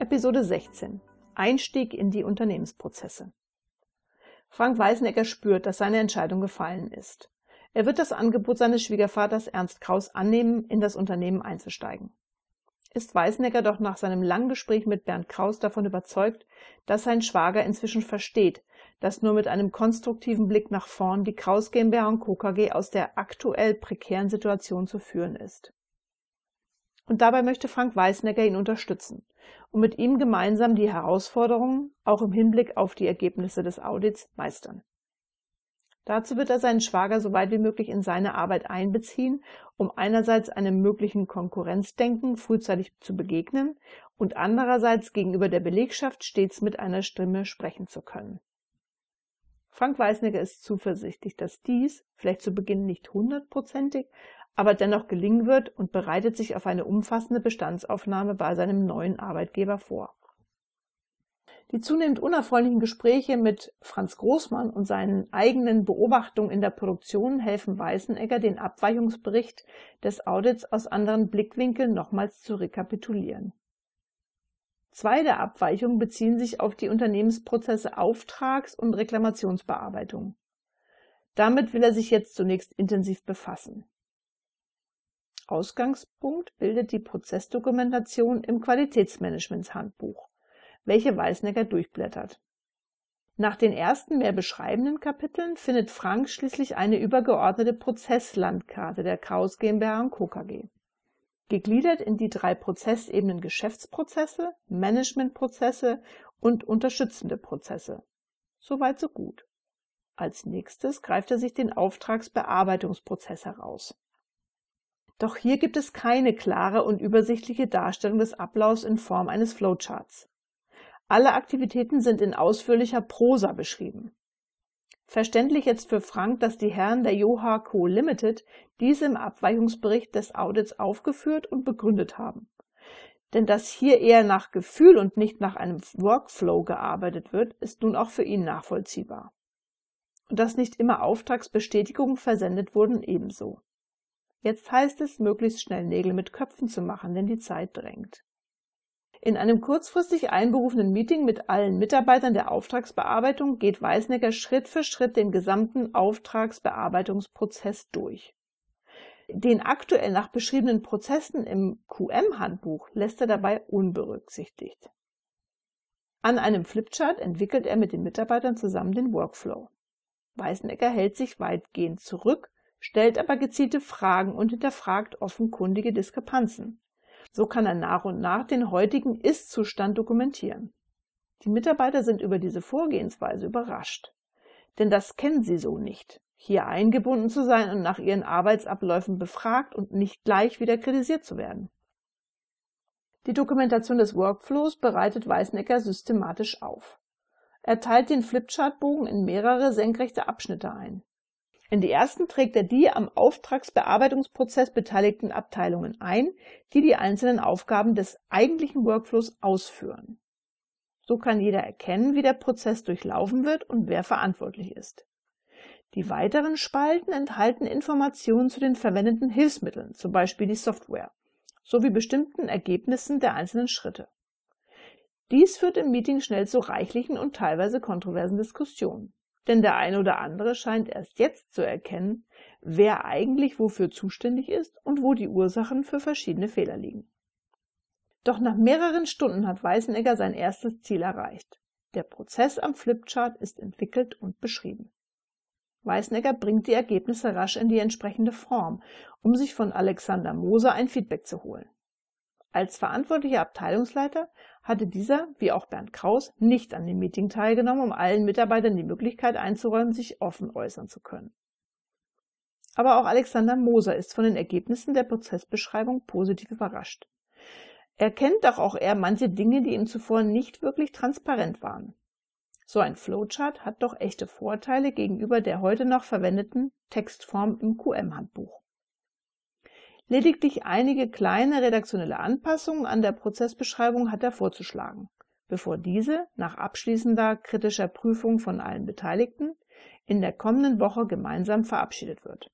Episode 16 Einstieg in die Unternehmensprozesse. Frank Weißenegger spürt, dass seine Entscheidung gefallen ist. Er wird das Angebot seines Schwiegervaters Ernst Kraus annehmen, in das Unternehmen einzusteigen. Ist Weißenegger doch nach seinem langen Gespräch mit Bernd Kraus davon überzeugt, dass sein Schwager inzwischen versteht, dass nur mit einem konstruktiven Blick nach vorn die Kraus GmbH und Co. KG aus der aktuell prekären Situation zu führen ist. Und dabei möchte Frank Weißenegger ihn unterstützen und mit ihm gemeinsam die Herausforderungen, auch im Hinblick auf die Ergebnisse des Audits, meistern. Dazu wird er seinen Schwager so weit wie möglich in seine Arbeit einbeziehen, um einerseits einem möglichen Konkurrenzdenken frühzeitig zu begegnen und andererseits gegenüber der Belegschaft stets mit einer Stimme sprechen zu können. Frank Weißnecker ist zuversichtlich, dass dies, vielleicht zu Beginn nicht hundertprozentig, aber dennoch gelingen wird und bereitet sich auf eine umfassende Bestandsaufnahme bei seinem neuen Arbeitgeber vor. Die zunehmend unerfreulichen Gespräche mit Franz Großmann und seinen eigenen Beobachtungen in der Produktion helfen Weißenegger, den Abweichungsbericht des Audits aus anderen Blickwinkeln nochmals zu rekapitulieren. Zwei der Abweichungen beziehen sich auf die Unternehmensprozesse Auftrags- und Reklamationsbearbeitung. Damit will er sich jetzt zunächst intensiv befassen. Ausgangspunkt bildet die Prozessdokumentation im Qualitätsmanagementshandbuch welche Weißnecker durchblättert. Nach den ersten mehr beschreibenden Kapiteln findet Frank schließlich eine übergeordnete Prozesslandkarte der Kraus GmbH und Co. Gegliedert in die drei Prozessebenen Geschäftsprozesse, Managementprozesse und unterstützende Prozesse. Soweit so gut. Als nächstes greift er sich den Auftragsbearbeitungsprozess heraus. Doch hier gibt es keine klare und übersichtliche Darstellung des Ablaufs in Form eines Flowcharts. Alle Aktivitäten sind in ausführlicher Prosa beschrieben. Verständlich jetzt für Frank, dass die Herren der Joha Co. Limited diese im Abweichungsbericht des Audits aufgeführt und begründet haben. Denn dass hier eher nach Gefühl und nicht nach einem Workflow gearbeitet wird, ist nun auch für ihn nachvollziehbar. Und dass nicht immer Auftragsbestätigungen versendet wurden ebenso. Jetzt heißt es, möglichst schnell Nägel mit Köpfen zu machen, denn die Zeit drängt. In einem kurzfristig einberufenen Meeting mit allen Mitarbeitern der Auftragsbearbeitung geht Weißnecker Schritt für Schritt den gesamten Auftragsbearbeitungsprozess durch. Den aktuell nach beschriebenen Prozessen im QM-Handbuch lässt er dabei unberücksichtigt. An einem Flipchart entwickelt er mit den Mitarbeitern zusammen den Workflow. Weißnecker hält sich weitgehend zurück, stellt aber gezielte Fragen und hinterfragt offenkundige Diskrepanzen. So kann er nach und nach den heutigen Ist-Zustand dokumentieren. Die Mitarbeiter sind über diese Vorgehensweise überrascht. Denn das kennen sie so nicht, hier eingebunden zu sein und nach ihren Arbeitsabläufen befragt und nicht gleich wieder kritisiert zu werden. Die Dokumentation des Workflows bereitet Weißnecker systematisch auf. Er teilt den Flipchartbogen in mehrere senkrechte Abschnitte ein. In die ersten trägt er die am Auftragsbearbeitungsprozess beteiligten Abteilungen ein, die die einzelnen Aufgaben des eigentlichen Workflows ausführen. So kann jeder erkennen, wie der Prozess durchlaufen wird und wer verantwortlich ist. Die weiteren Spalten enthalten Informationen zu den verwendeten Hilfsmitteln, zum Beispiel die Software, sowie bestimmten Ergebnissen der einzelnen Schritte. Dies führt im Meeting schnell zu reichlichen und teilweise kontroversen Diskussionen denn der eine oder andere scheint erst jetzt zu erkennen, wer eigentlich wofür zuständig ist und wo die Ursachen für verschiedene Fehler liegen. Doch nach mehreren Stunden hat Weißenegger sein erstes Ziel erreicht. Der Prozess am Flipchart ist entwickelt und beschrieben. Weißenegger bringt die Ergebnisse rasch in die entsprechende Form, um sich von Alexander Moser ein Feedback zu holen. Als verantwortlicher Abteilungsleiter hatte dieser, wie auch Bernd Kraus, nicht an dem Meeting teilgenommen, um allen Mitarbeitern die Möglichkeit einzuräumen, sich offen äußern zu können. Aber auch Alexander Moser ist von den Ergebnissen der Prozessbeschreibung positiv überrascht. Er kennt doch auch er manche Dinge, die ihm zuvor nicht wirklich transparent waren. So ein Flowchart hat doch echte Vorteile gegenüber der heute noch verwendeten Textform im QM-Handbuch. Lediglich einige kleine redaktionelle Anpassungen an der Prozessbeschreibung hat er vorzuschlagen, bevor diese nach abschließender kritischer Prüfung von allen Beteiligten in der kommenden Woche gemeinsam verabschiedet wird